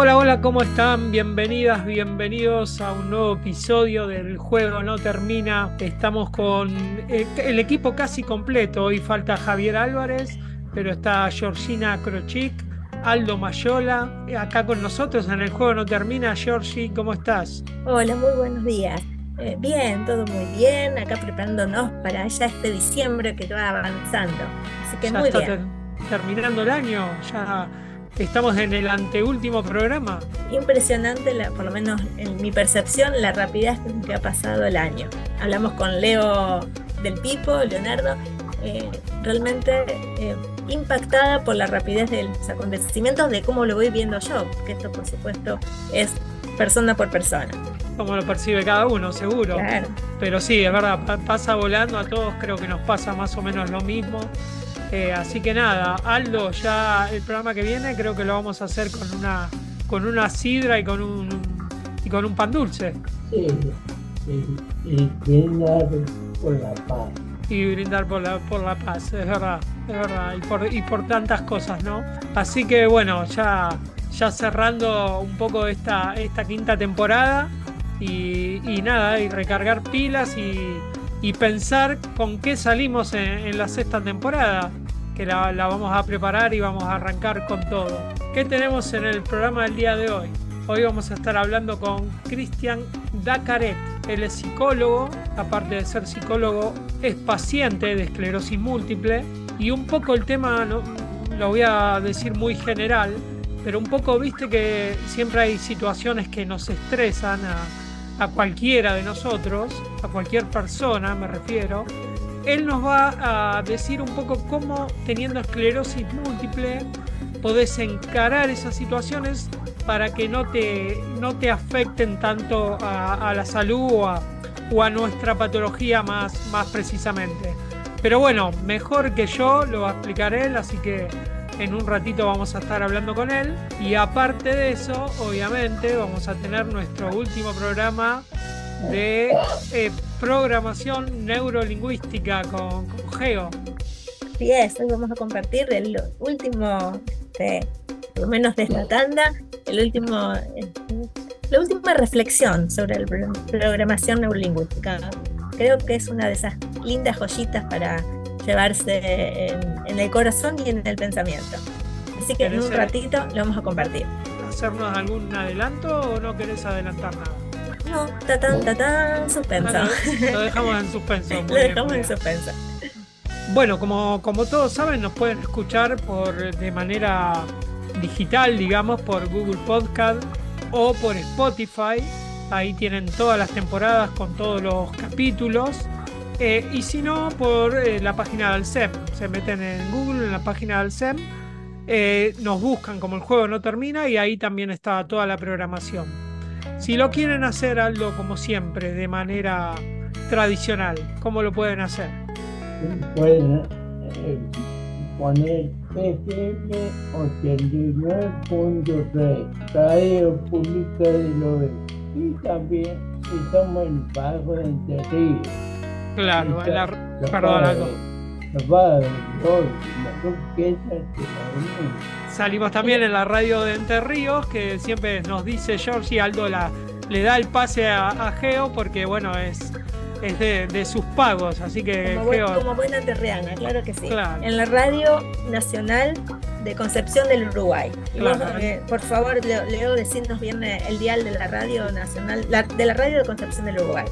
Hola, hola, ¿cómo están? Bienvenidas, bienvenidos a un nuevo episodio del Juego No Termina. Estamos con eh, el equipo casi completo. Hoy falta Javier Álvarez, pero está Georgina Crochic, Aldo Mayola, eh, acá con nosotros en el Juego No Termina. Georgi, ¿cómo estás? Hola, muy buenos días. Eh, bien, todo muy bien. Acá preparándonos para ya este diciembre que va avanzando. Así que Ya muy está bien. ter- terminando el año, ya estamos en el anteúltimo programa. Impresionante, la- por lo menos en mi percepción, la rapidez con que ha pasado el año. Hablamos con Leo del Pipo, Leonardo, eh, realmente eh, impactada por la rapidez de los acontecimientos, de cómo lo voy viendo yo, que esto por supuesto es persona por persona. Como lo percibe cada uno, seguro. Claro. Pero sí, es verdad, pa- pasa volando a todos, creo que nos pasa más o menos lo mismo. Eh, así que nada, Aldo, ya el programa que viene creo que lo vamos a hacer con una con una sidra y con un y con un pan dulce Sí, sí, y brindar por la paz. y brindar por la por la paz, es verdad, es verdad, y por, y por tantas cosas, ¿no? Así que bueno, ya ya cerrando un poco esta esta quinta temporada y, y nada, y recargar pilas y, y pensar con qué salimos en, la sexta temporada, que la, vamos a preparar y vamos a arrancar con todo. ¿Qué tenemos en el programa del día de hoy? Hoy vamos a estar hablando con Cristian Dacaret. Él es psicólogo, aparte de ser psicólogo, es paciente de esclerosis múltiple y un poco el tema, no, lo voy a decir muy general, pero un poco viste que siempre hay situaciones que nos estresan a cualquiera de nosotros, a cualquier persona me refiero. Él nos va a decir un poco cómo teniendo esclerosis múltiple podés encarar esas situaciones para que no te, no te afecten tanto a, la salud o a, o a nuestra patología más, más precisamente. Pero bueno, mejor que yo lo va a explicar él, así que en un ratito vamos a estar hablando con él. Y aparte de eso, obviamente, vamos a tener nuestro último programa de eh, programación neurolingüística con, Geo. Así es, hoy vamos a compartir el último, este, por lo menos de esta tanda, el último, este, la última reflexión sobre la pro- programación neurolingüística. Creo que es una de esas lindas joyitas para llevarse en, en el corazón y en el pensamiento. Así que en ¿Querés un ratito lo vamos a compartir. ¿Hacernos algún adelanto o no querés adelantar nada? No, tatán, tatán, suspenso. Ah, lo, lo dejamos en suspenso. Lo bien, dejamos en suspenso. Bueno, como, como todos saben, nos pueden escuchar por de manera digital, digamos, por Google Podcast o por Spotify. Ahí tienen todas las temporadas con todos los capítulos. Eh, y si no, por eh, la página del SEM. Se meten en Google, en la página del SEM. eh, nos buscan como el juego no termina y ahí también está toda la programación. Si lo quieren hacer algo como siempre, de manera tradicional, ¿cómo lo pueden hacer? Pueden poner FM 89.3, Radio Pública del Oeste. Y también estamos en Bajo de Entre Ríos. Claro, en la, de la Unión. Salimos también en la radio de Entre Ríos, que siempre nos dice Georgie, Aldo la, le da el pase a, a Geo porque, bueno, es, es de, de sus pagos, así que Como, buen- Geo, como buena terriana, claro que sí. Claro. En la Radio Nacional de Concepción del Uruguay. Y vos, Claro. eh, por favor, Leo, Leo, decirnos bien eh, el dial de la Radio Nacional, la- de la Radio de Concepción del Uruguay.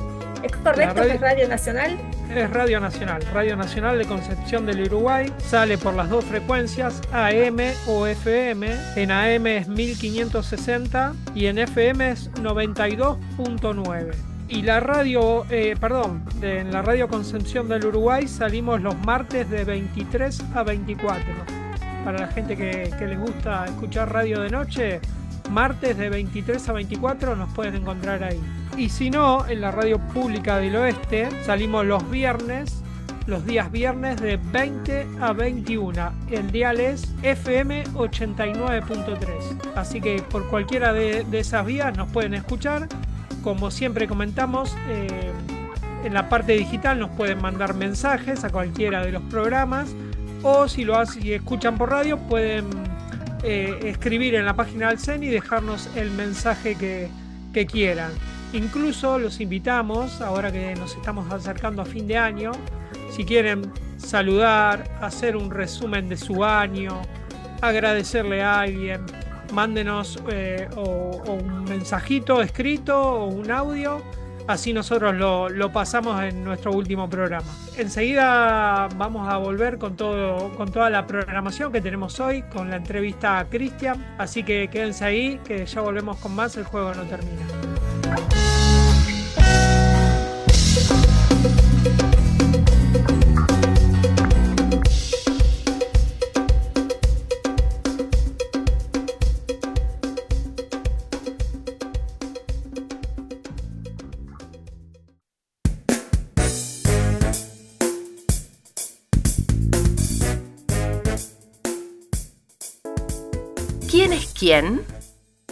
¿Es correcto radio- que es Radio Nacional? es Radio Nacional, Radio Nacional de Concepción del Uruguay, sale por las dos frecuencias, AM o FM, en AM es 1560 y en FM es 92.9. Y la radio, eh, perdón, de- en la radio Concepción del Uruguay salimos los martes de 23 a 24. Para la gente que, que les gusta escuchar radio de noche, martes de 23 a 24 nos pueden encontrar ahí. Y si no, en la radio pública del oeste salimos los viernes, los días viernes de 20 a 21. El dial es FM 89.3. Así que por cualquiera de, esas vías nos pueden escuchar. Como siempre comentamos, eh, en la parte digital nos pueden mandar mensajes a cualquiera de los programas. O si lo hacen y escuchan por radio, pueden eh, escribir en la página del CEN y dejarnos el mensaje que quieran. Incluso los invitamos, ahora que nos estamos acercando a fin de año, si quieren saludar, hacer un resumen de su año, agradecerle a alguien, mándenos eh, o, o un mensajito escrito o un audio, así nosotros lo, lo pasamos en nuestro último programa. Enseguida vamos a volver con, todo, con toda la programación que tenemos hoy, con la entrevista a Cristian, así que quédense ahí, que ya volvemos con más, el juego no termina.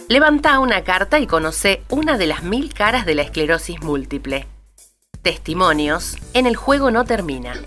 Levanta una carta y conoce una de las mil caras de la esclerosis múltiple. Testimonios en el juego no termina.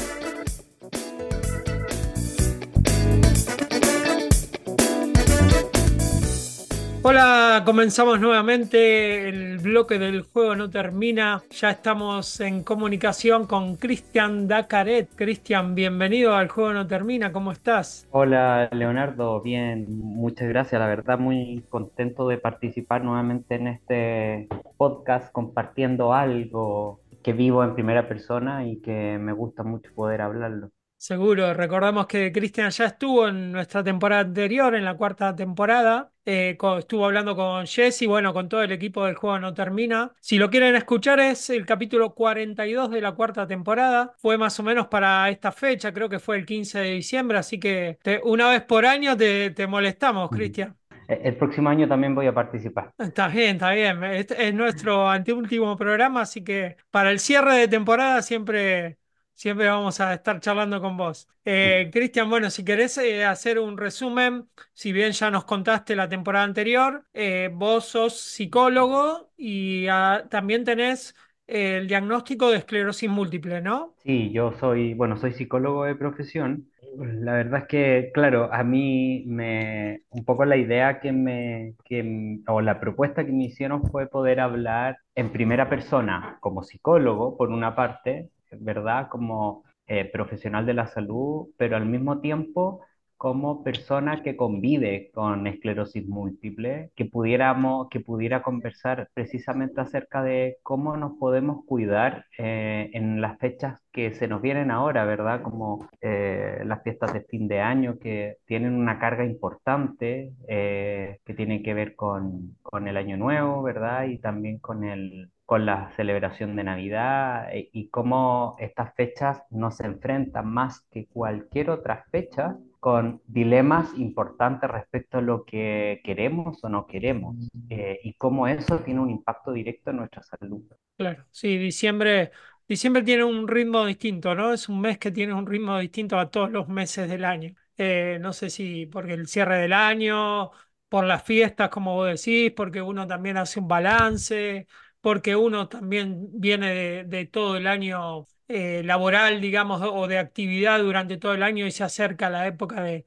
Hola, comenzamos nuevamente. El bloque del juego no termina. Ya estamos en comunicación con Cristian Dacaret. Cristian, bienvenido al juego no termina. ¿Cómo estás? Hola Leonardo, bien, muchas gracias. La verdad, muy contento de participar nuevamente en este podcast compartiendo algo que vivo en primera persona y que me gusta mucho poder hablarlo. Seguro, recordamos que Cristian ya estuvo en nuestra temporada anterior, en la cuarta temporada. Eh, estuvo hablando con Jesse, bueno, con todo el equipo del juego no termina. Si lo quieren escuchar, es el capítulo 42 de la cuarta temporada. Fue más o menos para esta fecha, creo que fue el 15 de diciembre, así que te- una vez por año te, te molestamos, Cristian. E- El próximo año también voy a participar. Está bien, está bien. Este es nuestro anteúltimo programa, así que para el cierre de temporada siempre, siempre vamos a estar charlando con vos. Eh, Cristian, bueno, si querés eh, hacer un resumen, si bien ya nos contaste la temporada anterior, eh, vos sos psicólogo y ah, también tenés eh, el diagnóstico de esclerosis múltiple, ¿no? Sí, yo soy, bueno, soy psicólogo de profesión. La verdad es que, claro, a mí me, un poco la idea que me, que, o la propuesta que me hicieron fue poder hablar en primera persona como psicólogo, por una parte, ¿verdad? Como eh, profesional de la salud, pero al mismo tiempo como persona que convive con esclerosis múltiple, que pudiéramos, que pudiera conversar precisamente acerca de cómo nos podemos cuidar eh, en las fechas que se nos vienen ahora, ¿verdad? Como eh, las fiestas de fin de año que tienen una carga importante, eh, que tiene que ver con, con el Año Nuevo, ¿verdad? Y también con el, con la celebración de Navidad eh, y cómo estas fechas nos enfrentan más que cualquier otra fecha con dilemas importantes respecto a lo que queremos o no queremos eh, y cómo eso tiene un impacto directo en nuestra salud. Claro, sí, diciembre, diciembre tiene un ritmo distinto, ¿no? Es un mes que tiene un ritmo distinto a todos los meses del año. Eh, no sé si porque el cierre del año, por las fiestas, como vos decís, porque uno también hace un balance, porque uno también viene de, de todo el año eh, laboral, digamos, o de actividad durante todo el año y se acerca la época de,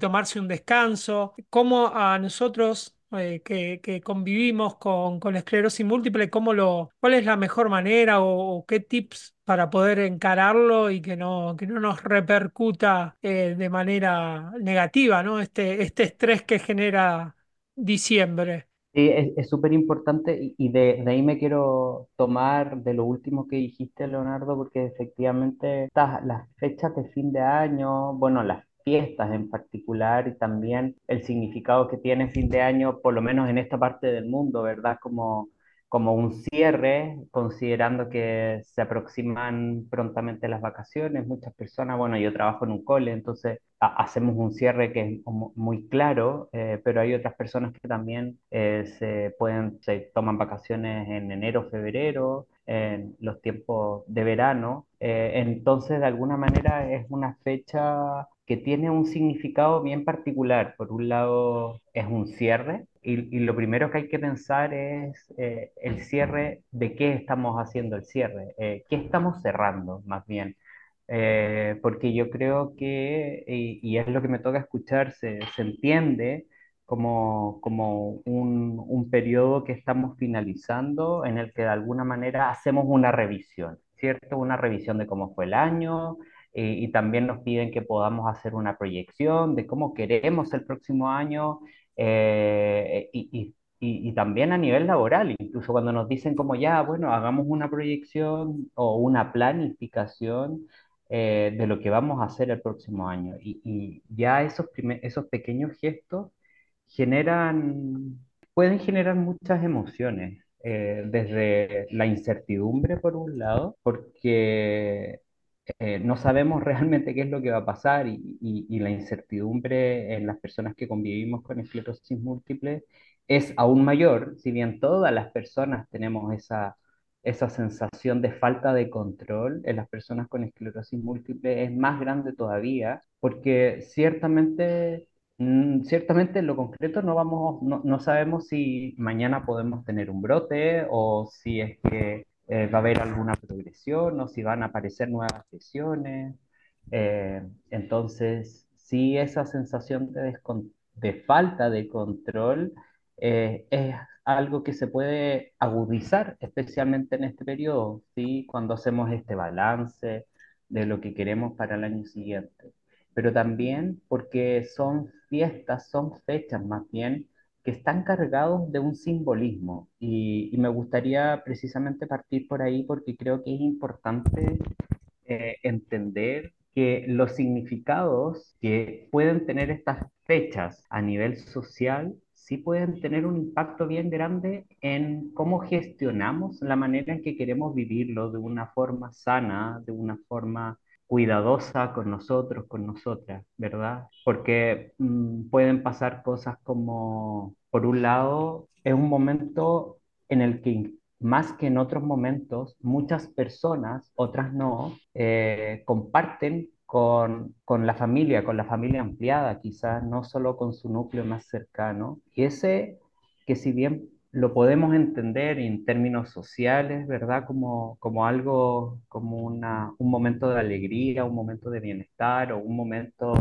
tomarse un descanso. ¿Cómo a nosotros eh, que, convivimos con, la esclerosis múltiple, cómo lo, cuál es la mejor manera o, o qué tips para poder encararlo y que no, que no nos repercuta eh, de manera negativa, ¿no? Este, este estrés que genera diciembre. Sí, es, súper importante y, y de, de ahí me quiero tomar de lo último que dijiste, Leonardo, porque efectivamente estas, las fechas de fin de año, bueno, las fiestas en particular y también el significado que tiene fin de año, por lo menos en esta parte del mundo, ¿verdad? Como como un cierre, considerando que se aproximan prontamente las vacaciones. Muchas personas, bueno, yo trabajo en un cole, entonces ha- hacemos un cierre que es muy claro, eh, pero hay otras personas que también eh, se pueden, se toman vacaciones en enero, febrero, en los tiempos de verano. Eh, entonces, de alguna manera es una fecha que tiene un significado bien particular. Por un lado, es un cierre y, lo primero que hay que pensar es eh, el cierre, de qué estamos haciendo el cierre, eh, qué estamos cerrando más bien. Eh, porque yo creo que, y, es lo que me toca escuchar, se, entiende como, como un, un periodo que estamos finalizando en el que de alguna manera hacemos una revisión, ¿cierto? Una revisión de cómo fue el año y también nos piden que podamos hacer una proyección de cómo queremos el próximo año eh, y, y- y- también a nivel laboral, incluso cuando nos dicen como ya, bueno, hagamos una proyección o una planificación eh, de lo que vamos a hacer el próximo año. Y, y ya esos, esos pequeños gestos generan, pueden generar muchas emociones, eh, desde la incertidumbre por un lado, porque eh, no sabemos realmente qué es lo que va a pasar y, y- y la incertidumbre en las personas que convivimos con esclerosis múltiple es aún mayor, si bien todas las personas tenemos esa, esa sensación de falta de control, en las personas con esclerosis múltiple es más grande todavía, porque ciertamente... Mm, Ciertamente en lo concreto no vamos, no, no sabemos si mañana podemos tener un brote o si es que eh, va a haber alguna progresión o si van a aparecer nuevas lesiones. Eh, entonces, sí, esa sensación de, de falta de control eh, es algo que se puede agudizar, especialmente en este periodo, ¿sí? Cuando hacemos este balance de lo que queremos para el año siguiente. Pero también porque son fiestas, son fechas más bien que están cargados de un simbolismo. Y, me gustaría precisamente partir por ahí porque creo que es importante eh, entender que los significados que pueden tener estas fechas a nivel social sí pueden tener un impacto bien grande en cómo gestionamos la manera en que queremos vivirlo de una forma sana, de una forma cuidadosa con nosotros, con nosotras, ¿verdad? Porque mm, pueden pasar cosas como, por un lado, es un momento en el que más que en otros momentos, muchas personas, otras no, eh, comparten con, con la familia, con la familia ampliada, quizás no solo con su núcleo más cercano. Y ese que si bien lo podemos entender en términos sociales, ¿verdad? Como, como algo, como una, un momento de alegría, un momento de bienestar o un momento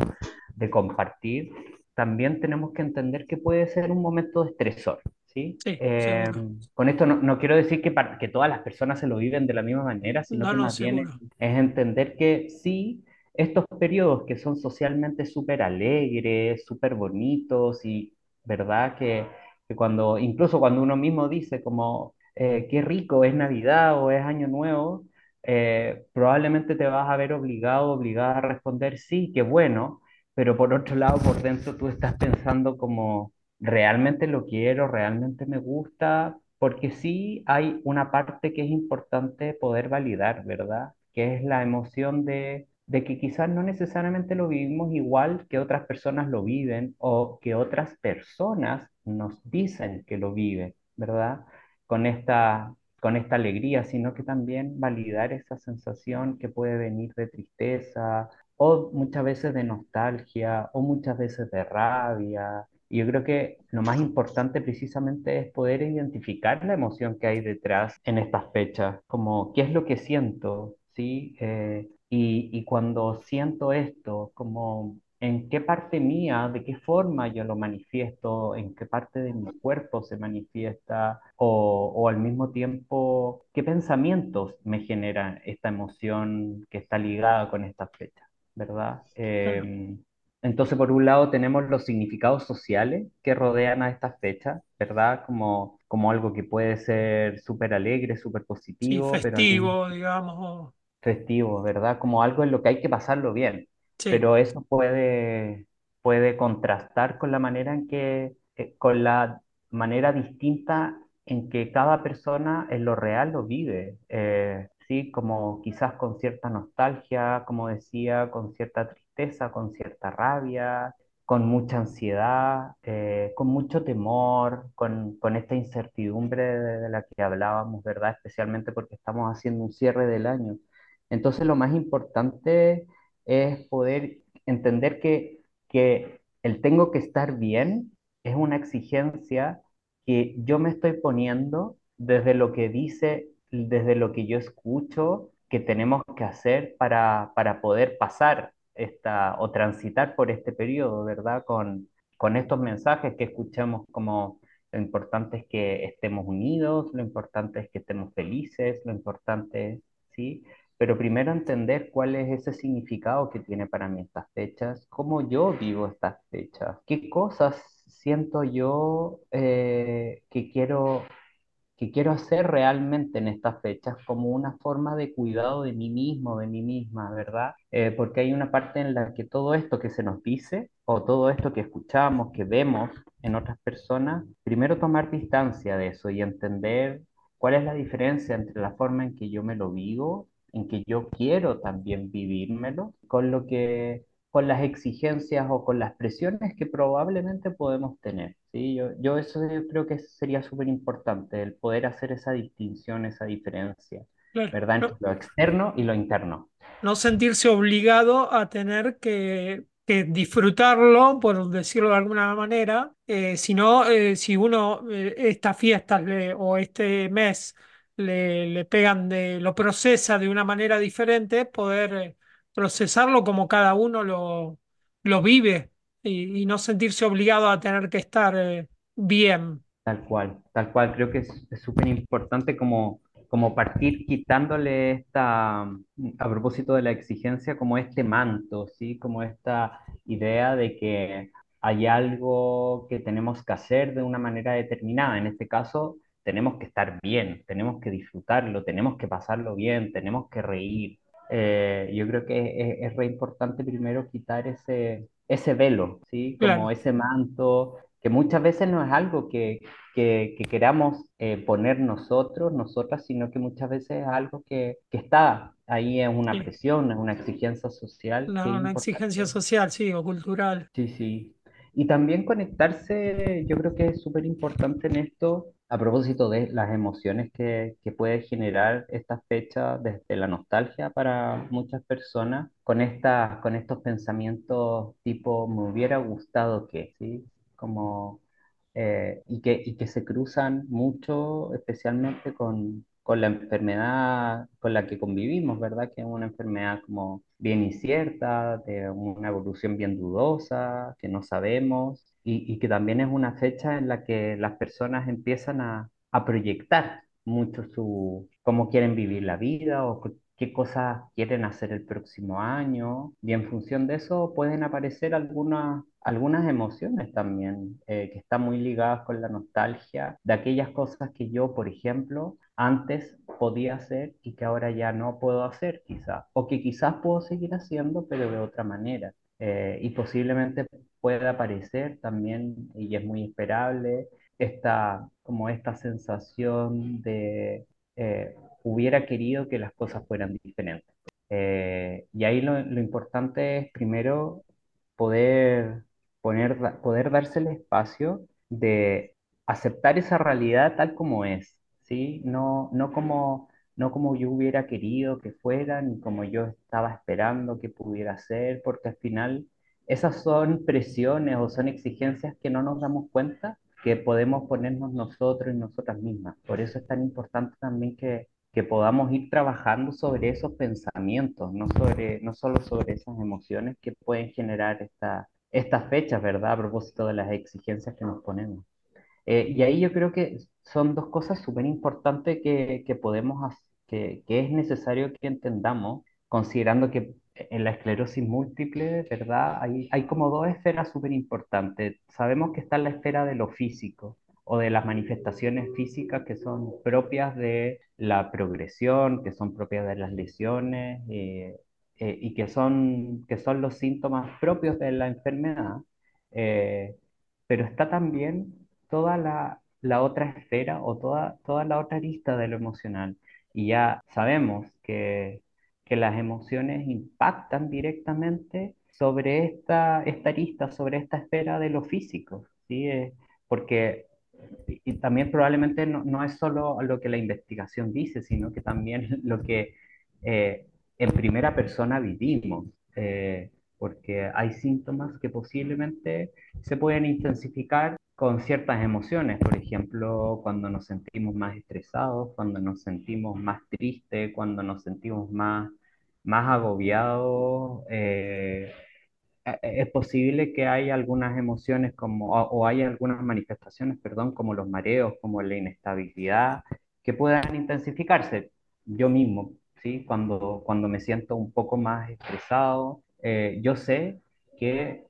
de compartir, también tenemos que entender que puede ser un momento de estresor, ¿sí? Sí, Eh, seguro. con esto no, no quiero decir que, para, que todas las personas se lo viven de la misma manera, sino No, que no, más bien es entender que sí, estos periodos que son socialmente súper alegres, súper bonitos y, ¿verdad? Que, que cuando, incluso cuando uno mismo dice como, eh, qué rico, es Navidad o es Año Nuevo, eh, probablemente te vas a ver obligado, obligada a responder sí, qué bueno pero por otro lado, por dentro tú estás pensando como, ¿realmente lo quiero? ¿Realmente me gusta? Porque sí hay una parte que es importante poder validar, ¿verdad? Que es la emoción de, de que quizás no necesariamente lo vivimos igual que otras personas lo viven o que otras personas nos dicen que lo viven, ¿verdad? Con esta, con esta alegría, sino que también validar esa sensación que puede venir de tristeza o muchas veces de nostalgia, o muchas veces de rabia. Y yo creo que lo más importante precisamente es poder identificar la emoción que hay detrás en estas fechas, como qué es lo que siento, ¿sí? Eh, y, y cuando siento esto, como en qué parte mía, de qué forma yo lo manifiesto, en qué parte de mi cuerpo se manifiesta, o, o al mismo tiempo, qué pensamientos me generan esta emoción que está ligada con estas fechas. ¿verdad? Eh, entonces, por un lado, tenemos los significados sociales que rodean a estas fechas, ¿verdad? Como, como algo que puede ser súper alegre, súper Sí, positivo, pero mismo festivo, digamos. O- festivo, ¿verdad? Como algo en lo que hay que pasarlo bien. Sí, Pero eso puede, puede contrastar con la manera en que, eh, con la manera distinta en que cada persona en lo real lo vive, eh, ¿sí? Como quizás con cierta nostalgia, como decía, con cierta tristeza, con cierta rabia, con mucha ansiedad, eh, con mucho temor, con, con esta incertidumbre de, de la que hablábamos, ¿verdad? Especialmente porque estamos haciendo un cierre del año. Entonces lo más importante es poder entender que, que el tengo que estar bien es una exigencia que yo me estoy poniendo desde lo que dice, desde lo que yo escucho que tenemos que hacer para, para poder pasar esta o transitar por este periodo, ¿verdad? Con, con estos mensajes que escuchamos como lo importante es que estemos unidos, lo importante es que estemos felices, lo importante es, ¿sí? Pero primero entender cuál es ese significado que tiene para mí estas fechas, cómo yo vivo estas fechas, qué cosas siento yo eh, que quiero que quiero hacer realmente en estas fechas como una forma de cuidado de mí mismo, de mí misma, ¿verdad? Eh, porque hay una parte en la que todo esto que se nos dice o todo esto que escuchamos, que vemos en otras personas, primero tomar distancia de eso y entender cuál es la diferencia entre la forma en que yo me lo vivo, en que yo quiero también vivírmelo, con lo que con las exigencias o con las presiones que probablemente podemos tener. ¿sí? Yo, yo eso yo creo que sería súper importante, el poder hacer esa distinción, esa diferencia, Claro, ¿verdad? Entre lo externo y lo interno. no sentirse obligado a tener que, que disfrutarlo, por decirlo de alguna manera, eh, sino eh, si uno eh, estas fiestas le- o este mes le, le pegan de, lo procesa de una manera diferente, poder eh, procesarlo como cada uno lo, lo vive y, no sentirse obligado a tener que estar eh, bien. Tal cual, tal cual. Creo que es es súper importante como, como partir quitándole esta, mm, a propósito de la exigencia, como este manto, ¿sí? Como esta idea de que hay algo que tenemos que hacer de una manera determinada. En este caso, tenemos que estar bien, tenemos que disfrutarlo, tenemos que pasarlo bien, tenemos que reír. Eh, yo creo que es, es re importante primero quitar ese, ese velo, ¿sí? Como Claro. ese manto que muchas veces no es algo que, que, que queramos eh, poner nosotros, nosotras, sino que muchas veces es algo que, que está ahí, es una presión, es una exigencia social que Una, exigencia social, sí, o cultural. Sí, sí. Y también conectarse, yo creo que es súper importante en esto, a propósito de las emociones que, puede generar esta fecha desde la nostalgia para muchas personas, con esta, con estos pensamientos tipo, me hubiera gustado que, ¿sí? Como eh, y que, y que se cruzan mucho, especialmente con, con la enfermedad con la que convivimos, ¿verdad? Que es una enfermedad como bien incierta, de una evolución bien dudosa, que no sabemos, y, y que también es una fecha en la que las personas empiezan a, a proyectar mucho su, cómo quieren vivir la vida o qué cosas quieren hacer el próximo año, y en función de eso pueden aparecer algunas, algunas emociones también, eh, que están muy ligadas con la nostalgia de aquellas cosas que yo, por ejemplo, antes podía hacer y que ahora ya no puedo hacer, quizás, o que quizás puedo seguir haciendo, pero de otra manera. Eh, y posiblemente pueda aparecer también, y es muy esperable, esta, como esta sensación de eh, hubiera querido que las cosas fueran diferentes. Eh, y ahí lo, importante es primero poder, poner, poder darse el espacio de aceptar esa realidad tal como es, ¿sí? No, no como, no como yo hubiera querido que fuera, ni como yo estaba esperando que pudiera ser, porque al final esas son presiones o son exigencias que no nos damos cuenta que podemos ponernos nosotros y nosotras mismas. Por eso es tan importante también que que podamos ir trabajando sobre esos pensamientos, no sobre, no solo sobre esas emociones que pueden generar esta, estas fechas, ¿verdad? A propósito de las exigencias que nos ponemos. Eh, y ahí yo creo que son dos cosas súper importantes que, que podemos, que, que es necesario que entendamos, considerando que en la esclerosis múltiple, ¿verdad? Hay, hay como dos esferas súper importantes. Sabemos que está la esfera de lo físico o de las manifestaciones físicas que son propias de la progresión, que son propias de las lesiones eh, eh, y que son, que son los síntomas propios de la enfermedad. Eh, pero está también toda la, la otra esfera o toda, toda la otra arista de lo emocional. Y ya sabemos que, que las emociones impactan directamente sobre esta, esta arista, sobre esta esfera de lo físico, ¿sí? Eh, porque y también probablemente no, no, es solo lo que la investigación dice, sino que también lo que eh, en primera persona vivimos, eh, porque hay síntomas que posiblemente se pueden intensificar con ciertas emociones, por ejemplo, cuando nos sentimos más estresados, cuando nos sentimos más tristes, cuando nos sentimos más, más agobiados. Eh, e, e, es posible que haya algunas emociones como, o, hay algunas manifestaciones, perdón, como los mareos, como la inestabilidad, que puedan intensificarse. Yo mismo, ¿sí? Cuando, cuando me siento un poco más estresado, eh, yo sé que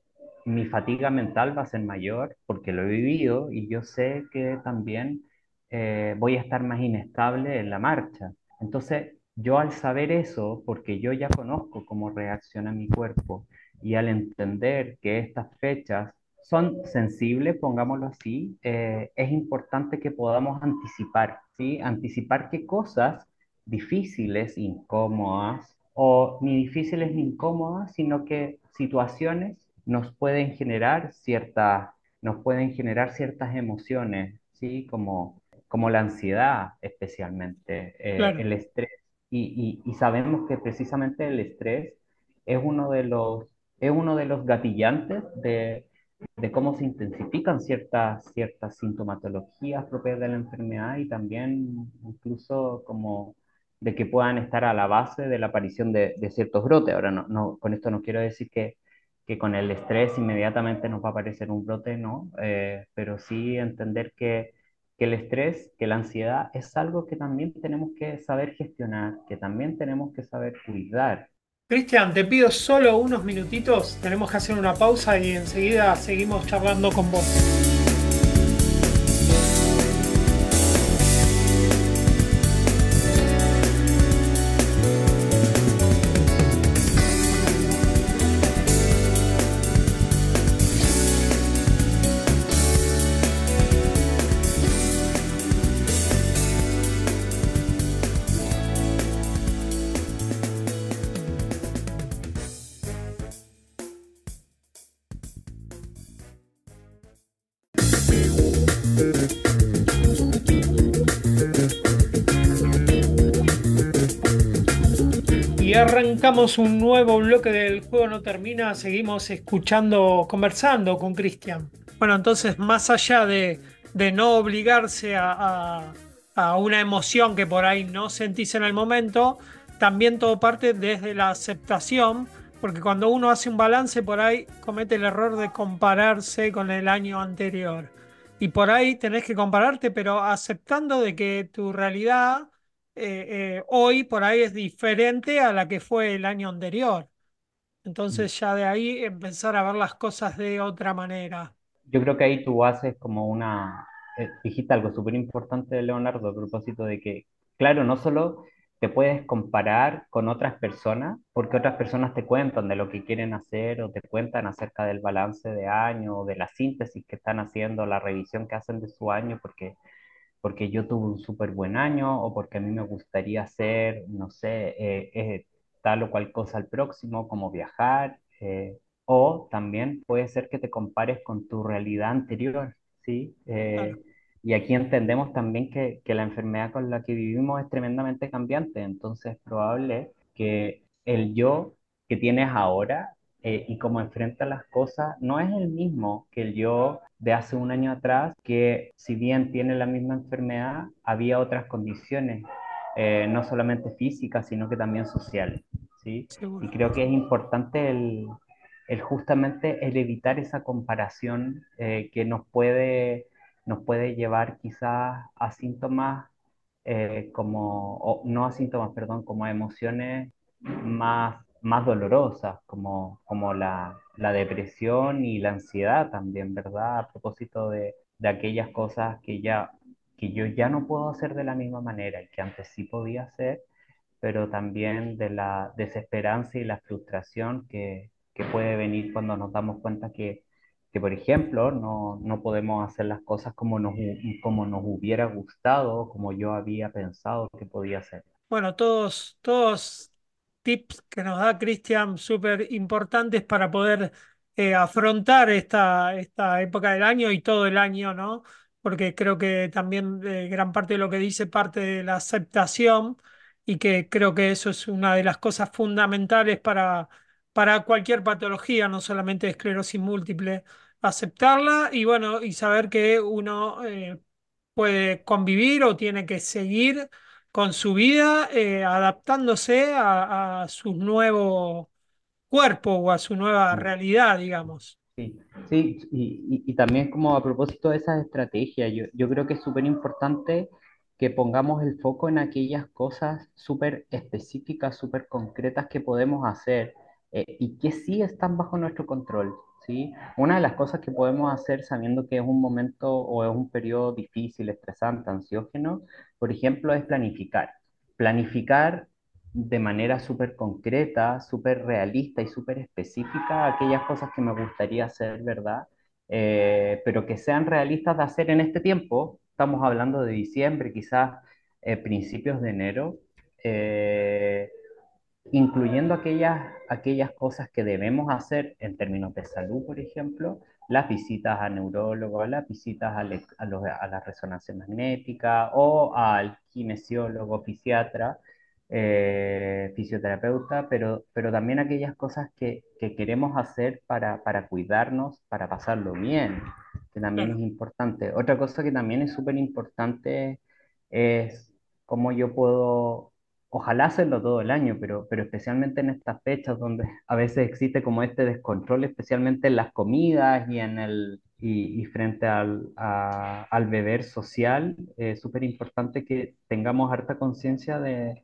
mi fatiga mental va a ser mayor porque lo he vivido y yo sé que también eh, voy a estar más inestable en la marcha. Entonces, yo al saber eso, porque yo ya conozco cómo reacciona mi cuerpo, y al entender que estas fechas son sensibles, pongámoslo así, eh, es importante que podamos anticipar, ¿sí? Anticipar qué cosas difíciles, incómodas, o ni difíciles ni incómodas, sino que situaciones nos pueden generar ciertas, nos pueden generar ciertas emociones, ¿sí? Como, como la ansiedad especialmente, eh, Claro, el estrés. Y, y, y sabemos que precisamente el estrés es uno de los es uno de los gatillantes de, de cómo se intensifican ciertas, ciertas sintomatologías propias de la enfermedad y también incluso como de que puedan estar a la base de la aparición de, de ciertos brotes. Ahora, no, no, con esto no quiero decir que, que con el estrés inmediatamente nos va a aparecer un brote, no, eh, pero sí entender que, que el estrés, que la ansiedad es algo que también tenemos que saber gestionar, que también tenemos que saber cuidar Cristian, te pido solo unos minutitos, tenemos que hacer una pausa y enseguida seguimos charlando con vos. Arrancamos un nuevo bloque del juego no termina, seguimos escuchando, conversando con Cristian. Bueno, entonces más allá de, de no obligarse a, a- a una emoción que por ahí no sentís en el momento, también todo parte desde la aceptación, porque cuando uno hace un balance por ahí comete el error de compararse con el año anterior. Y por ahí tenés que compararte, pero aceptando de que tu realidad eh, eh, hoy por ahí es diferente a la que fue el año anterior. Entonces ya de ahí empezar a ver las cosas de otra manera. Yo creo que ahí tú haces como una, eh, dijiste algo súper importante, Leonardo, a propósito de que, claro, no solo te puedes comparar con otras personas, porque otras personas te cuentan de lo que quieren hacer o te cuentan acerca del balance de año o de la síntesis que están haciendo, la revisión que hacen de su año, porque porque yo tuve un súper buen año o porque a mí me gustaría hacer, no sé, eh, eh, tal o cual cosa al próximo, como viajar, eh, o también puede ser que te compares con tu realidad anterior, ¿sí? Claro, y aquí entendemos también que, que la enfermedad con la que vivimos es tremendamente cambiante, entonces es probable que el yo que tienes ahora eh, y cómo enfrenta las cosas no es el mismo que el yo de hace un año atrás, que si bien tiene la misma enfermedad, había otras condiciones, eh, no solamente físicas, sino que también sociales, ¿sí? Y creo que es importante el, el justamente el evitar esa comparación eh, que nos puede, nos puede llevar quizás a síntomas eh, como, o no a síntomas, perdón, como a emociones más, más dolorosas, como, como la, la depresión y la ansiedad también, ¿verdad? A propósito de, de aquellas cosas que ya, que yo ya no puedo hacer de la misma manera y que antes sí podía hacer, pero también de la desesperanza y la frustración que, que puede venir cuando nos damos cuenta que, que, por ejemplo, no, no podemos hacer las cosas como nos, como nos hubiera gustado, como yo había pensado que podía ser. Bueno, todos, todos tips que nos da Cristian súper importantes para poder eh, afrontar esta, esta época del año y todo el año, ¿no? Porque creo que también eh, gran parte de lo que dice parte de la aceptación y que creo que eso es una de las cosas fundamentales para, para cualquier patología, no solamente esclerosis múltiple, aceptarla y bueno, y saber que uno eh, puede convivir o tiene que seguir con su vida, eh, adaptándose a, a su nuevo cuerpo o a su nueva realidad, digamos. Sí, sí, y, y- y también como a propósito de esas estrategias, yo, yo creo que es súper importante que pongamos el foco en aquellas cosas súper específicas, súper concretas que podemos hacer eh, y que sí están bajo nuestro control, ¿sí? Una de las cosas que podemos hacer sabiendo que es un momento o es un periodo difícil, estresante, ansiógeno, por ejemplo, es planificar. Planificar de manera súper concreta, súper realista y súper específica aquellas cosas que me gustaría hacer, ¿verdad? Eh, pero que sean realistas de hacer en este tiempo. Estamos hablando de diciembre, quizás eh, principios de enero. Eh, incluyendo aquellas, aquellas cosas que debemos hacer en términos de salud, por ejemplo, las visitas a neurólogos, las visitas al ex- a, los- a la resonancia magnética o al kinesiólogo, fisiatra, eh, fisioterapeuta, pero, pero también aquellas cosas que, que queremos hacer para, para cuidarnos, para pasarlo bien, que también es importante. Otra cosa que también es súper importante es cómo yo puedo Ojalá hacerlo todo el año, pero, pero especialmente en estas fechas donde a veces existe como este descontrol, especialmente en las comidas y, en el, y, y frente al, a- al beber social, es súper importante que tengamos harta conciencia de,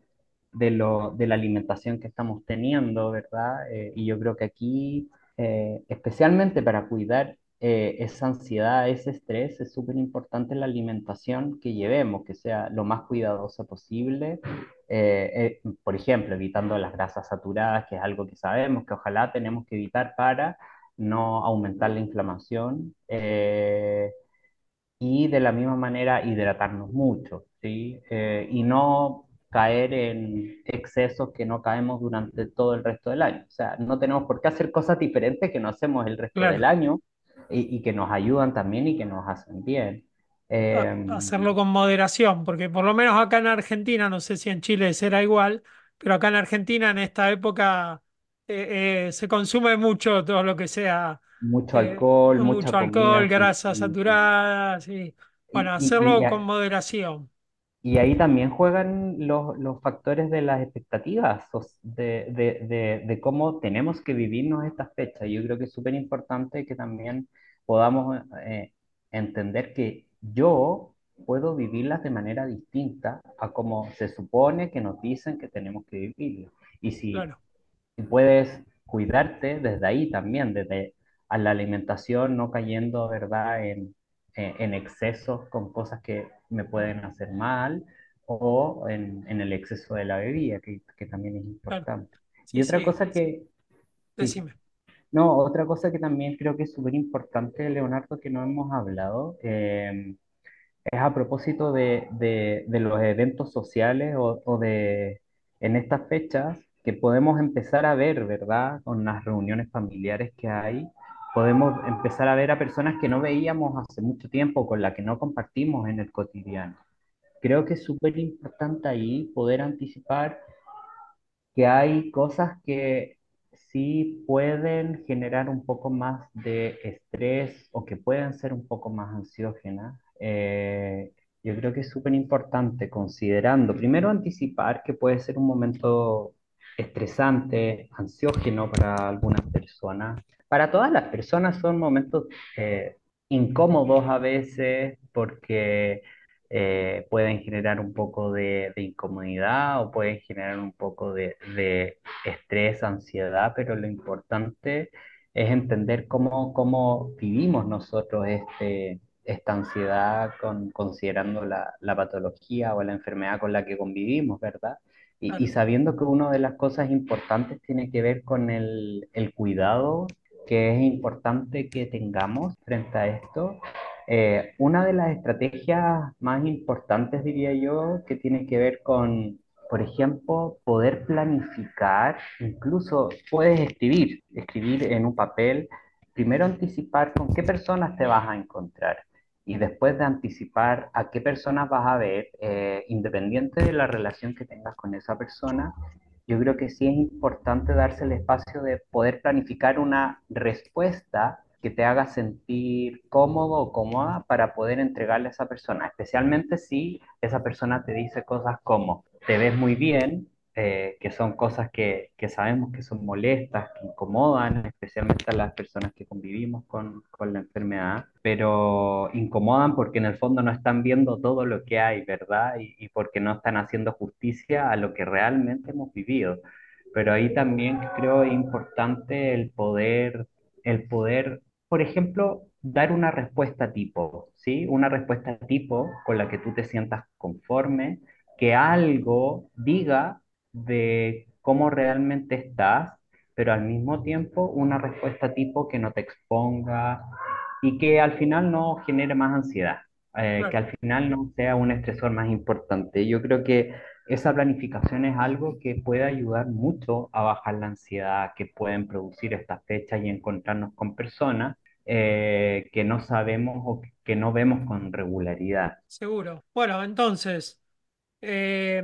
de, lo, de la alimentación que estamos teniendo, ¿verdad? Eh, y yo creo que aquí, eh, especialmente para cuidar eh, esa ansiedad, ese estrés, es súper importante la alimentación que llevemos, que sea lo más cuidadosa posible eh, eh, por ejemplo, evitando las grasas saturadas, que es algo que sabemos que ojalá tenemos que evitar para no aumentar la inflamación. eh, y de la misma manera hidratarnos mucho, ¿sí? Eh, y no caer en excesos que no caemos durante todo el resto del año. O sea, no tenemos por qué hacer cosas diferentes que no hacemos el resto del claro. año y, y que nos ayudan también y que nos hacen bien. Eh, hacerlo con moderación, porque por lo menos acá en Argentina, no sé si en Chile será igual, pero acá en Argentina en esta época eh, eh, se consume mucho todo lo que sea mucho eh, alcohol, mucho alcohol, comida grasas saturadas y bueno, Y, y, hacerlo con moderación. Y ahí también juegan los, los factores de las expectativas, de, de, de, de cómo tenemos que vivirnos estas fechas. Yo creo que es súper importante que también podamos eh, entender que yo puedo vivirlas de manera distinta a como se supone que nos dicen que tenemos que vivirlas. Y si Claro, puedes cuidarte desde ahí también, desde a la alimentación, no cayendo, ¿verdad?, en, en, en excesos con cosas que me pueden hacer mal o en, en el exceso de la bebida, que, que también es claro. importante. Y Sí, otra sí, cosa que, sí, decime. no, otra cosa que también creo que es súper importante, Leonardo, que no hemos hablado, eh, es a propósito de, de- de los eventos sociales o, o de en estas fechas que podemos empezar a ver, ¿verdad? Con las reuniones familiares que hay, podemos empezar a ver a personas que no veíamos hace mucho tiempo, con las que no compartimos en el cotidiano. Creo que es súper importante ahí poder anticipar que hay cosas que sí pueden generar un poco más de estrés o que pueden ser un poco más ansiógenas. Eh, yo creo que es súper importante considerando, primero anticipar que puede ser un momento estresante, ansiógeno para algunas personas. Para todas las personas son momentos eh, incómodos a veces porque eh, pueden generar un poco de, de incomodidad o pueden generar un poco de, de estrés, ansiedad, pero lo importante es entender cómo, cómo vivimos nosotros este, esta ansiedad con, considerando la, la patología o la enfermedad con la que convivimos, ¿verdad? Y, y sabiendo que una de las cosas importantes tiene que ver con el, el cuidado que es importante que tengamos frente a esto. Eh, una de las estrategias más importantes, diría yo, que tiene que ver con, por ejemplo, poder planificar, incluso puedes escribir, escribir en un papel, primero anticipar con qué personas te vas a encontrar y después de anticipar a qué personas vas a ver, eh, independiente de la relación que tengas con esa persona, yo creo que sí es importante darse el espacio de poder planificar una respuesta que te haga sentir cómodo o cómoda para poder entregarle a esa persona, especialmente si esa persona te dice cosas como, te ves muy bien, eh, que son cosas que, que, sabemos que son molestas, que incomodan, especialmente a las personas que convivimos con, con, la enfermedad, pero incomodan porque en el fondo no están viendo todo lo que hay, ¿verdad? Y, y porque no están haciendo justicia a lo que realmente hemos vivido. Pero ahí también creo importante el poder, el poder, por ejemplo, dar una respuesta tipo, ¿sí? Una respuesta tipo con la que tú te sientas conforme, que algo diga de cómo realmente estás, pero al mismo tiempo una respuesta tipo que no te exponga y que al final no genere más ansiedad, eh, que al final no sea un estresor más importante. Yo creo que esa planificación es algo que puede ayudar mucho a bajar la ansiedad que pueden producir estas fechas y encontrarnos con personas eh, que no sabemos o que no vemos con regularidad. Seguro. Bueno, entonces, eh,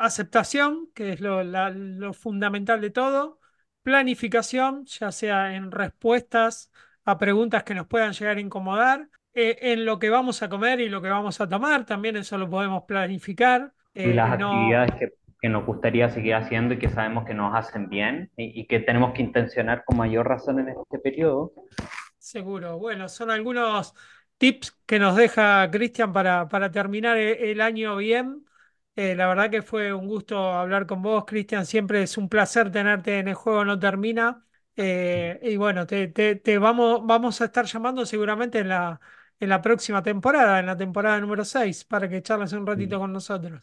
aceptación, que es lo, la, lo, fundamental de todo, planificación, ya sea en respuestas a preguntas que nos puedan llegar a incomodar, eh, en lo que vamos a comer y lo que vamos a tomar, también eso lo podemos planificar. Eh, y las no... actividades que, que, nos gustaría seguir haciendo y que sabemos que nos hacen bien y, y que tenemos que intencionar con mayor razón en este periodo. Seguro. Bueno, son algunos tips que nos deja Cristian para, para terminar el año bien. Eh, la verdad que fue un gusto hablar con vos, Cristian. Siempre es un placer tenerte en el juego No Termina. Eh, y bueno, te, te, te, vamos, vamos a estar llamando seguramente en la, en la próxima temporada, en la temporada número 6, para que charles un ratito con nosotros.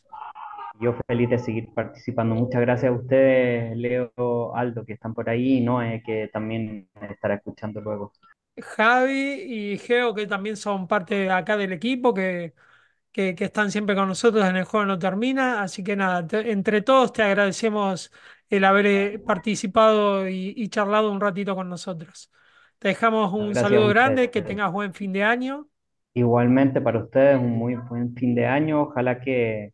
Yo feliz de seguir participando. Muchas gracias a ustedes, Leo, Aldo, que están por ahí, y Noé, que también estará escuchando luego. Javi y Geo, que también son parte acá del equipo, que que, que, están siempre con nosotros en el juego no termina. Así que nada, te, entre todos te agradecemos el haber eh, participado y, y, charlado un ratito con nosotros. Te dejamos un Gracias saludo grande, que tengas buen fin de año. Igualmente para ustedes, un muy buen fin de año. Ojalá que,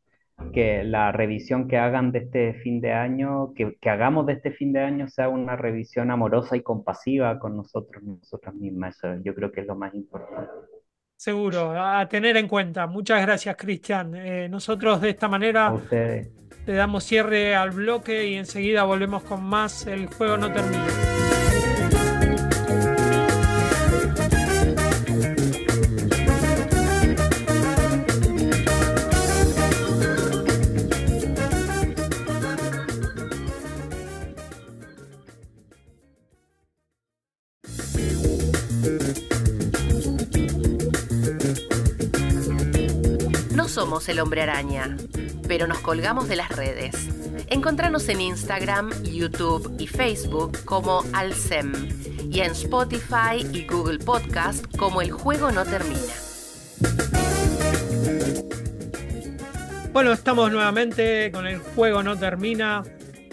que la revisión que hagan de este fin de año, que, que, hagamos de este fin de año sea una revisión amorosa y compasiva con nosotros, nosotras mismas. Eso yo creo que es lo más importante. Seguro, a tener en cuenta. Muchas gracias, Cristian. Eh, nosotros de esta manera le damos cierre al bloque y enseguida volvemos con más. El juego no termina. El hombre araña, pero nos colgamos de las redes. Encontranos en Instagram, YouTube y Facebook como Alcem y en Spotify y Google Podcast como El Juego No Termina. Bueno, estamos nuevamente con El Juego No Termina,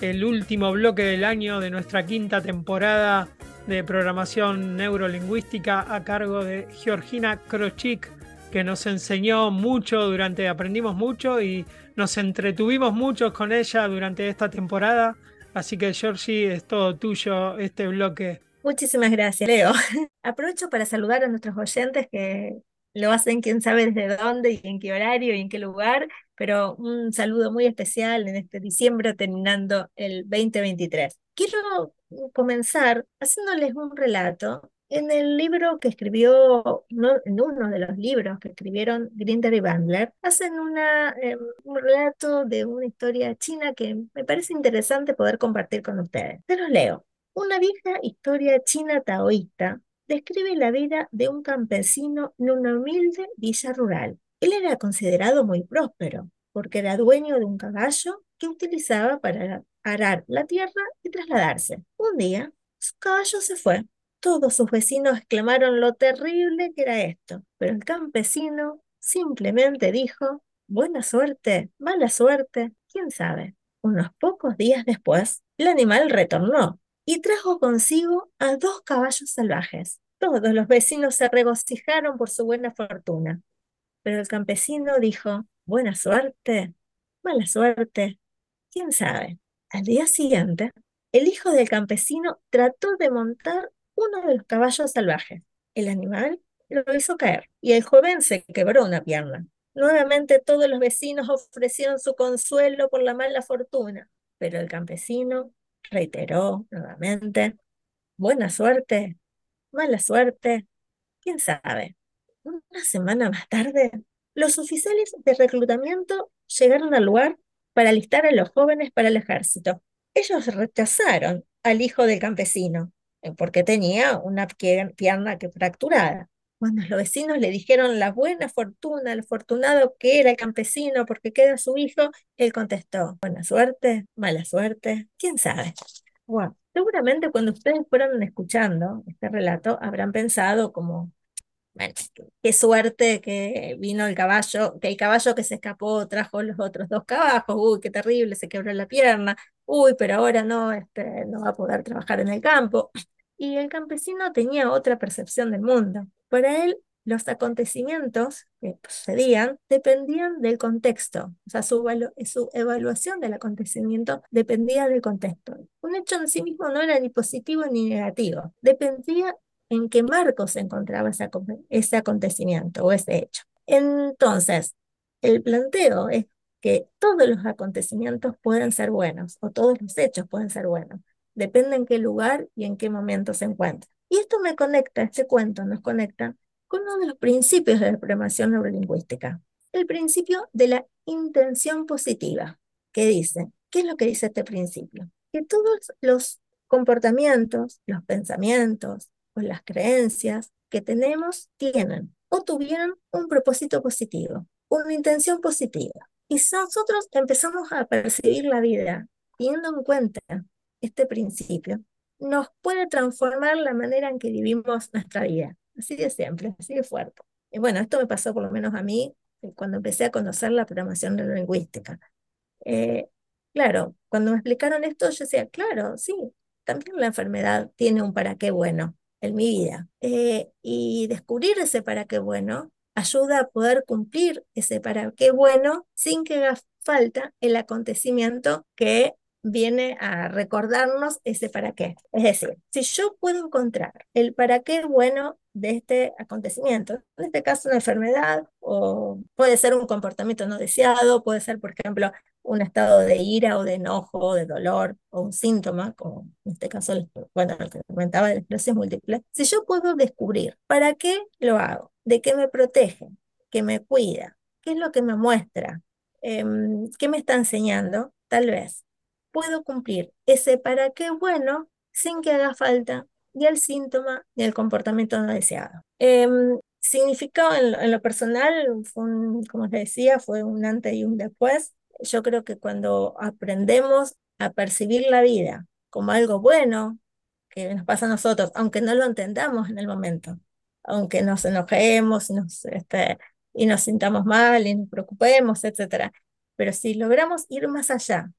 el último bloque del año de nuestra quinta temporada de programación neurolingüística a cargo de Georgina Krochik que nos enseñó mucho durante, aprendimos mucho y nos entretuvimos mucho con ella durante esta temporada. Así que Georgie, es todo tuyo este bloque. Muchísimas gracias, Leo. Aprovecho para saludar a nuestros oyentes que lo hacen quién sabe desde dónde y en qué horario y en qué lugar, pero un saludo muy especial en este diciembre terminando el 2023. Quiero comenzar haciéndoles un relato en el libro que escribió, no, en uno de los libros que escribieron Grinder y Bandler, hacen una, eh, un relato de una historia china que me parece interesante poder compartir con ustedes. Se los leo. Una vieja historia china taoísta describe la vida de un campesino en una humilde villa rural. Él era considerado muy próspero porque era dueño de un caballo que utilizaba para arar la tierra y trasladarse. Un día, Su caballo se fue. Todos sus vecinos exclamaron lo terrible que era esto, pero el campesino simplemente dijo, buena suerte, mala suerte, quién sabe. Unos pocos días después, el animal retornó y trajo consigo a dos caballos salvajes. Todos los vecinos se regocijaron por su buena fortuna, pero el campesino dijo, buena suerte, mala suerte, quién sabe. Al día siguiente, el hijo del campesino trató de montar uno de los caballos salvajes. El animal lo hizo caer y el joven se quebró una pierna. Nuevamente todos los vecinos ofrecieron su consuelo por la mala fortuna, pero el campesino reiteró nuevamente, buena suerte, mala suerte, quién sabe. Una semana más tarde, los oficiales de reclutamiento llegaron al lugar para alistar a los jóvenes para el ejército. Ellos rechazaron al hijo del campesino, porque tenía una pierna que fracturada. Cuando los vecinos le dijeron la buena fortuna, el afortunado que era el campesino porque queda su hijo, él contestó, buena suerte, mala suerte, quién sabe. Wow. Seguramente cuando ustedes fueron escuchando este relato, habrán pensado como, bueno, qué suerte que vino el caballo, que el caballo que se escapó trajo los otros dos caballos, uy, qué terrible, se quebró la pierna, uy, pero ahora no, este, no va a poder trabajar en el campo. Y el campesino tenía otra percepción del mundo. Para él, los acontecimientos que sucedían dependían del contexto, o sea, su, evaluación del acontecimiento dependía del contexto. Un hecho en sí mismo no era ni positivo ni negativo, dependía en qué marco se encontraba ese, ese acontecimiento o ese hecho. Entonces, el planteo es que todos los acontecimientos pueden ser buenos o todos los hechos pueden ser buenos. Depende en qué lugar y en qué momento se encuentran. Y esto me conecta, este cuento nos conecta con uno de los principios de la programación neurolingüística, el principio de la intención positiva, que dice, ¿qué es lo que dice este principio? Que todos los comportamientos, los pensamientos, o las creencias que tenemos tienen o tuvieron un propósito positivo, una intención positiva. Y si nosotros empezamos a percibir la vida teniendo en cuenta este principio, nos puede transformar la manera en que vivimos nuestra vida. Así de simple, así de fuerte. Y bueno, esto me pasó por lo menos a mí cuando empecé a conocer la programación neurolingüística. Eh, claro, cuando me explicaron esto, yo decía, claro, sí, también la enfermedad tiene un para qué bueno en mi vida. Eh, y descubrir ese para qué bueno ayuda a poder cumplir ese para qué bueno sin que haga falta el acontecimiento que viene a recordarnos ese para qué. Es decir, si yo puedo encontrar el para qué bueno de este acontecimiento, en este caso una enfermedad, o puede ser un comportamiento no deseado, puede ser, por ejemplo, un estado de ira o de enojo o de dolor o un síntoma, como en este caso, bueno, lo que comentaba de esclerosis múltiple, si yo puedo descubrir para qué lo hago, de qué me protege, qué me cuida, qué es lo que me muestra, em, qué me está enseñando, tal vez puedo cumplir ese para qué bueno sin que haga falta ni el síntoma ni el comportamiento no deseado. Eh, significado en, lo personal, fue como les decía, fue un antes y un después. Yo creo que cuando aprendemos a percibir la vida como algo bueno que nos pasa a nosotros, aunque no lo entendamos en el momento, aunque nos enojemos y nos, este, y nos sintamos mal y nos preocupemos, etc. Pero si logramos ir más allá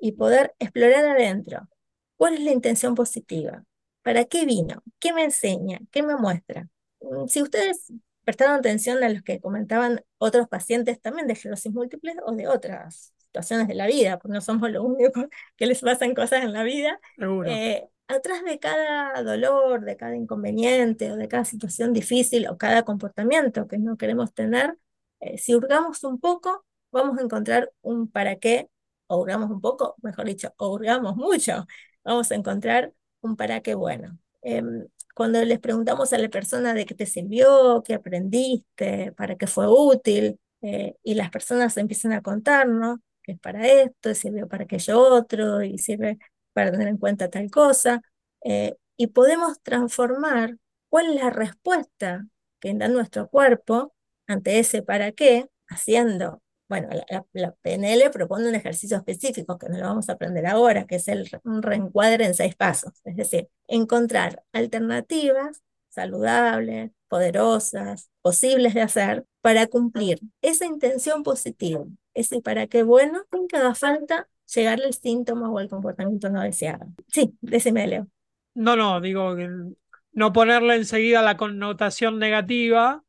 y poder explorar adentro cuál es la intención positiva, para qué vino, qué me enseña, qué me muestra. Mm, si ustedes prestaron atención a los que comentaban otros pacientes también de esclerosis múltiple o de otras situaciones de la vida, porque no somos los únicos que les pasan cosas en la vida, eh, atrás de cada dolor, de cada inconveniente o de cada situación difícil o cada comportamiento que no queremos tener, eh, si hurgamos un poco, vamos a encontrar un para qué o hurgamos un poco, mejor dicho, o hurgamos mucho, vamos a encontrar un para qué bueno. Em, cuando les preguntamos a la persona de qué te sirvió, qué aprendiste, para qué fue útil, eh, y las personas empiezan a contarnos que es para esto, sirvió para aquello otro, y sirve para tener en cuenta tal cosa, eh, y podemos transformar cuál es la respuesta que da nuestro cuerpo ante ese para qué, haciendo bueno, la, la, PNL propone un ejercicio específico que no lo vamos a aprender ahora, que es el, un reencuadre en seis pasos, es decir, encontrar alternativas saludables, poderosas, posibles de hacer para cumplir esa intención positiva, ese para qué bueno, nunca haga falta llegar al síntoma o al comportamiento no deseado. Sí, decime, Leo. No, no, digo no ponerle enseguida la connotación negativa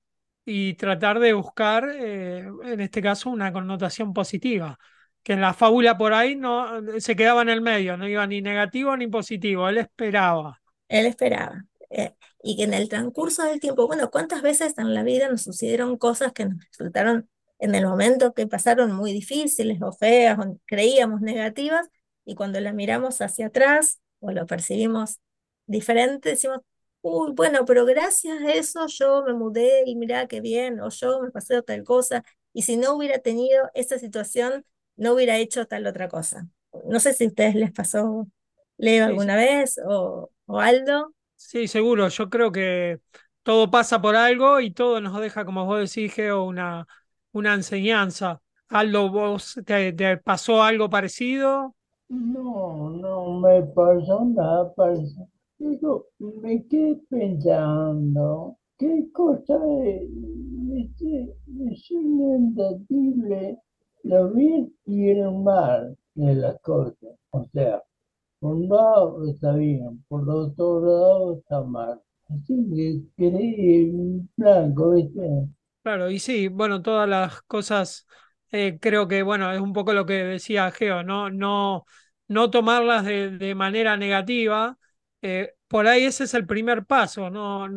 y tratar de buscar, eh, en este caso, una connotación positiva. Que en la fábula por ahí no se quedaba en el medio, no iba ni negativo ni positivo, él esperaba. Él esperaba. Eh, y que en el transcurso del tiempo, bueno, ¿cuántas veces en la vida nos sucedieron cosas que nos resultaron en el momento que pasaron muy difíciles o feas o creíamos negativas y cuando la miramos hacia atrás o lo percibimos diferente, decimos, uy, bueno, pero gracias a eso yo me mudé y mirá qué bien, o yo me pasé tal cosa, y si no hubiera tenido esa situación, no hubiera hecho tal otra cosa. No sé si a ustedes les pasó, Leo, alguna vez, o, o Aldo. Sí, seguro, yo creo que todo pasa por algo y todo nos deja, como vos decís, Geo, una, una enseñanza. Aldo, ¿vos te, te pasó algo parecido? No, no me pasó nada parecido. Digo, me quedé pensando, qué cosa es, es inentendible lo bien y el mal de las cosas. O sea, por un lado está bien, por otro lado está mal. Así que quedé en blanco, ¿viste? Claro, y sí, bueno, todas las cosas, eh, creo que, bueno, es un poco lo que decía Geo, ¿no? No, no tomarlas de, de manera negativa, eh, por ahí ese es el primer paso, no,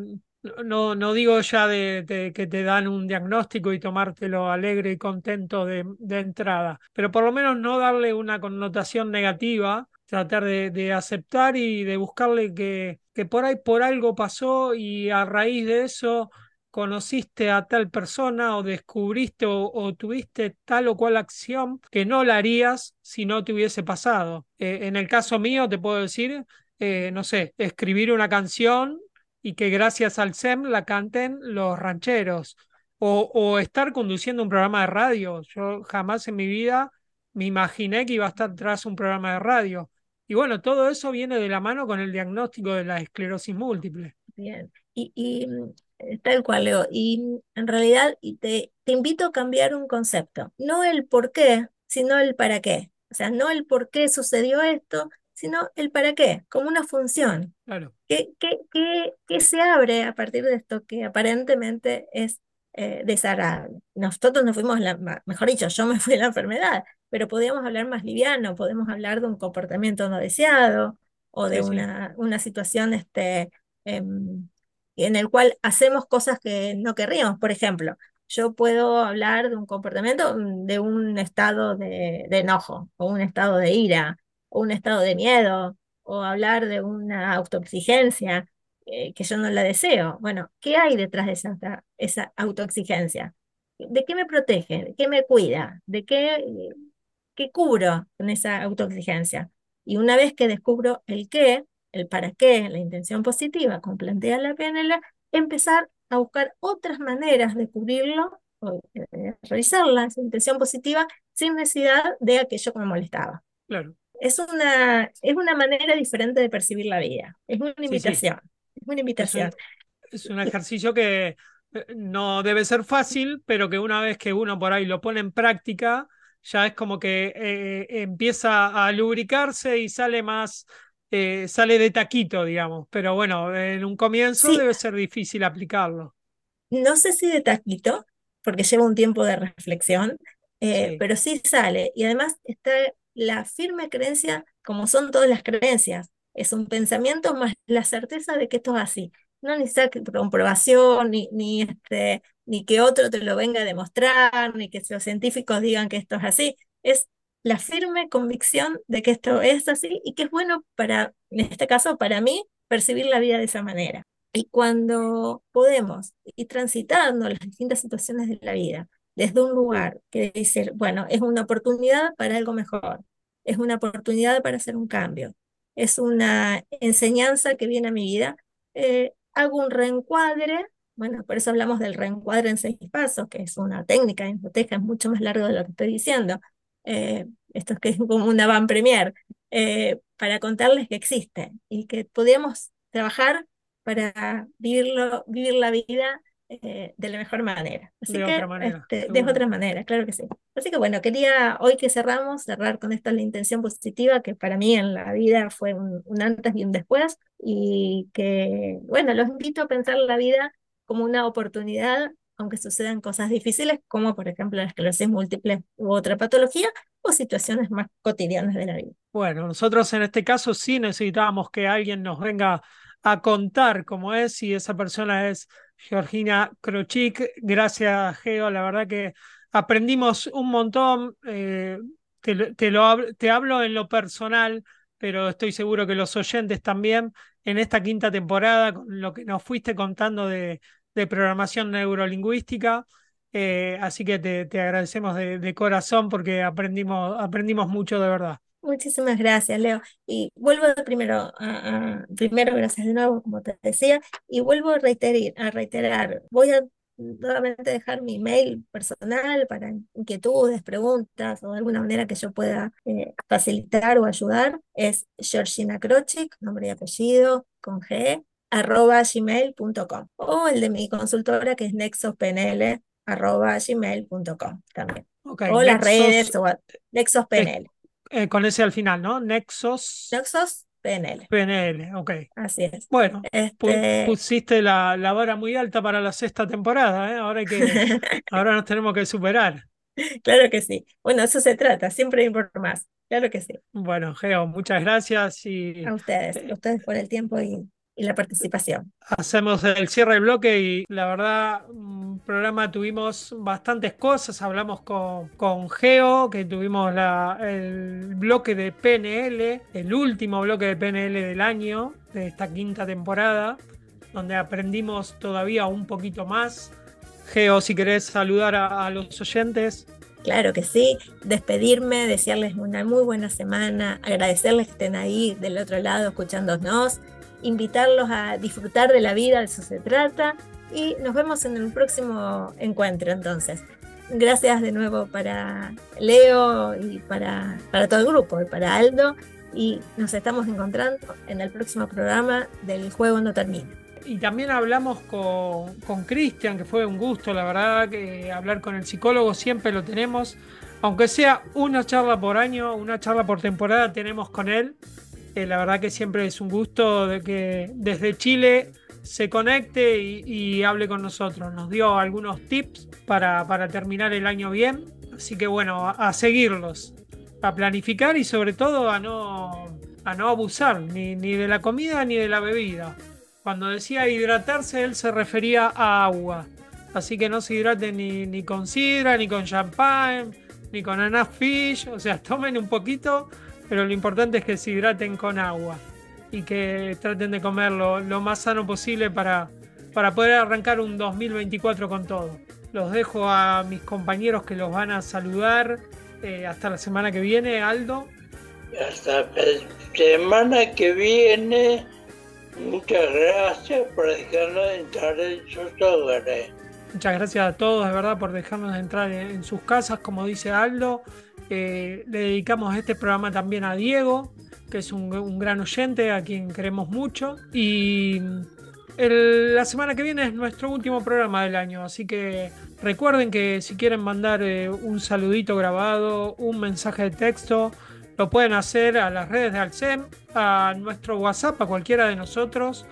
no, no digo ya de, que te dan un diagnóstico y tomártelo alegre y contento de, entrada, pero por lo menos no darle una connotación negativa, tratar de, aceptar y de buscarle que, que por ahí por algo pasó y a raíz de eso conociste a tal persona o descubriste o, tuviste tal o cual acción que no la harías si no te hubiese pasado. Eh, en el caso mío te puedo decir eh, no sé, escribir una canción y que gracias al SEM la canten los rancheros. O, o, estar conduciendo un programa de radio. Yo jamás en mi vida me imaginé que iba a estar tras un programa de radio. Y bueno, todo eso viene de la mano con el diagnóstico de la esclerosis múltiple. Bien, y, mm, tal cual, Leo. Y en realidad te, te invito a cambiar un concepto. No el por qué, sino el para qué. O sea, no el por qué sucedió esto, sino el para qué, como una función. Claro. ¿Qué, qué, se abre a partir de esto que aparentemente es eh, desagradable? Nosotros nos fuimos, la, mejor dicho, yo me fui a la enfermedad, pero podíamos hablar más liviano, podemos hablar de un comportamiento no deseado o de una, una situación este, em, en el cual hacemos cosas que no querríamos. Por ejemplo, yo puedo hablar de un comportamiento, de un estado de, de enojo o un estado de ira o un estado de miedo, o hablar de una autoexigencia eh, que yo no la deseo. Bueno, ¿qué hay detrás de esa, esa autoexigencia? ¿De qué me protege? ¿De qué me cuida? ¿De qué, qué cubro con esa autoexigencia? Y una vez que descubro el qué, el para qué, la intención positiva, como plantea la PNL, empezar a buscar otras maneras de cubrirlo o de realizar la intención positiva sin necesidad de aquello que me molestaba. Claro es una, es una manera diferente de percibir la vida. Es una invitación. Es una invitación. Es un, ejercicio que eh, no debe ser fácil, pero que una vez que uno por ahí lo pone en práctica, ya es como que eh, empieza a lubricarse y sale más, eh, sale de taquito, digamos. Pero bueno, en un comienzo debe ser difícil aplicarlo. No sé si de taquito, porque lleva un tiempo de reflexión, pero sí sale. Y además está la firme creencia, como son todas las creencias, es un pensamiento más la certeza de que esto es así. No necesita comprobación, ni, ni, este, ni que otro te lo venga a demostrar, ni que los científicos digan que esto es así. Es la firme convicción de que esto es así y que es bueno para, en este caso, para mí, percibir la vida de esa manera. Y cuando podemos ir transitando las distintas situaciones de la vida, desde un lugar que dice, bueno, es una oportunidad para algo mejor, es una oportunidad para hacer un cambio, es una enseñanza que viene a mi vida, eh, hago un reencuadre Bueno, por eso hablamos del reencuadre en seis pasos, que es una técnica hipoteca, es mucho más largo de lo que estoy diciendo. Eh, esto es que es como una van premier, eh, para contarles que existe y que podíamos trabajar para vivirlo, vivir la vida eh, de la mejor manera. Así De que, otra manera, este, de otra manera, claro que sí. Así que bueno, quería hoy que cerramos, cerrar con esto la intención positiva, que para mí en la vida fue un, un antes y un después, y que, bueno, los invito a pensar la vida como una oportunidad, aunque sucedan cosas difíciles, como por ejemplo la esclerosis múltiple u otra patología, o situaciones más cotidianas de la vida. Bueno, nosotros en este caso sí necesitábamos que alguien nos venga a contar cómo es y esa persona es Georgina Krochik. Gracias, Geo. La verdad que aprendimos un montón. eh, te, lo- te lo te hablo en lo personal, pero estoy seguro que los oyentes también en esta quinta temporada, con lo que nos fuiste contando de, de programación neurolingüística. eh, así que te, te agradecemos de, corazón porque aprendimos, aprendimos mucho de verdad. Muchísimas gracias, Leo. Y vuelvo primero, a, primero, gracias de nuevo, como te decía, y vuelvo a reiterar, a reiterar. Voy a nuevamente dejar mi email personal para inquietudes, preguntas o de alguna manera que yo pueda eh, facilitar o ayudar. Es Georgina Krochik, nombre y apellido, con G, arroba gmail.com. O el de mi consultora que es nexospnl, arroba gmail.com también. O las Nexos, redes, o a- nexospnl. eh, con ese al final, ¿no? Nexos Nexos PNL, PNL, ok. así es. Bueno, Este, pusiste la, la vara muy alta para la sexta temporada, ¿eh? Ahora hay que, ahora nos tenemos que superar. claro que sí. Bueno, eso se trata, siempre por más. Claro que sí. Bueno, Geo, muchas gracias y A ustedes, a eh, ustedes por el tiempo y, y la participación. hacemos el cierre del bloque y la verdad, un programa tuvimos bastantes cosas, hablamos con, con Geo, que tuvimos la, el bloque de PNL, el último bloque de PNL del año, de esta quinta temporada, donde aprendimos todavía un poquito más. Geo, si querés saludar a, a los oyentes. Claro que sí. Despedirme, desearles una muy buena semana, agradecerles que estén ahí del otro lado escuchándonos, invitarlos a disfrutar de la vida, de eso se trata. Y nos vemos en el próximo encuentro entonces. Gracias de nuevo para Leo y para, para todo el grupo y para Aldo. Y nos estamos encontrando en el próximo programa del Juego No Termina. Y también hablamos con, Cristian, que fue un gusto, la verdad, que hablar con el psicólogo siempre lo tenemos. Aunque sea una charla por año, una charla por temporada, tenemos con él. Eh, la verdad que siempre es un gusto de que desde Chile se conecte y, hable con nosotros. Nos dio algunos tips para, terminar el año bien. Así que bueno, a, seguirlos, a planificar y sobre todo a no, a no abusar ni, de la comida ni de la bebida. Cuando decía hidratarse, él se refería a agua. Así que no se hidraten ni, con sidra, ni con champán, ni con enough fish. O sea, tomen un poquito, pero lo importante es que se hidraten con agua. Y que traten de comer lo, lo más sano posible para, para poder arrancar un 2024 con todo. Los dejo a mis compañeros que los van a saludar. eh, hasta la semana que viene, Aldo. Hasta la semana que viene, muchas gracias por dejarnos entrar en sus hogares. Muchas gracias a todos, de verdad, por dejarnos entrar en, en sus casas, como dice Aldo. Eh, le dedicamos este programa también a Diego, que es un, gran oyente, a quien queremos mucho. Y el- la semana que viene es nuestro último programa del año, así que recuerden que si quieren mandar eh, un saludito grabado, un mensaje de texto, lo pueden hacer a las redes de Alcem, a nuestro WhatsApp, a cualquiera de nosotros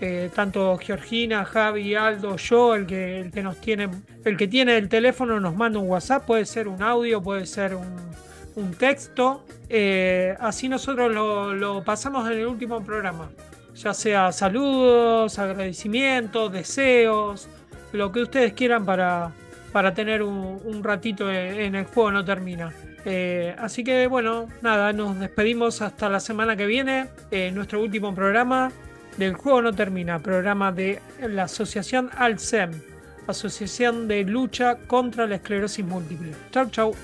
eh, tanto Georgina, Javi, Aldo, yo, el que, el que nos tiene, el que tiene el teléfono nos manda un WhatsApp, puede ser un audio, puede ser un, texto. eh, así nosotros lo, lo pasamos en el último programa. Ya sea saludos, agradecimientos, deseos, lo que ustedes quieran para, para tener un, ratito en, en el juego no termina. Eh, así que bueno, nada, nos despedimos hasta la semana que viene, eh, nuestro último programa del juego no termina, programa de la asociación Alcem, Asociación de Lucha contra la Esclerosis Múltiple. Chau, chau.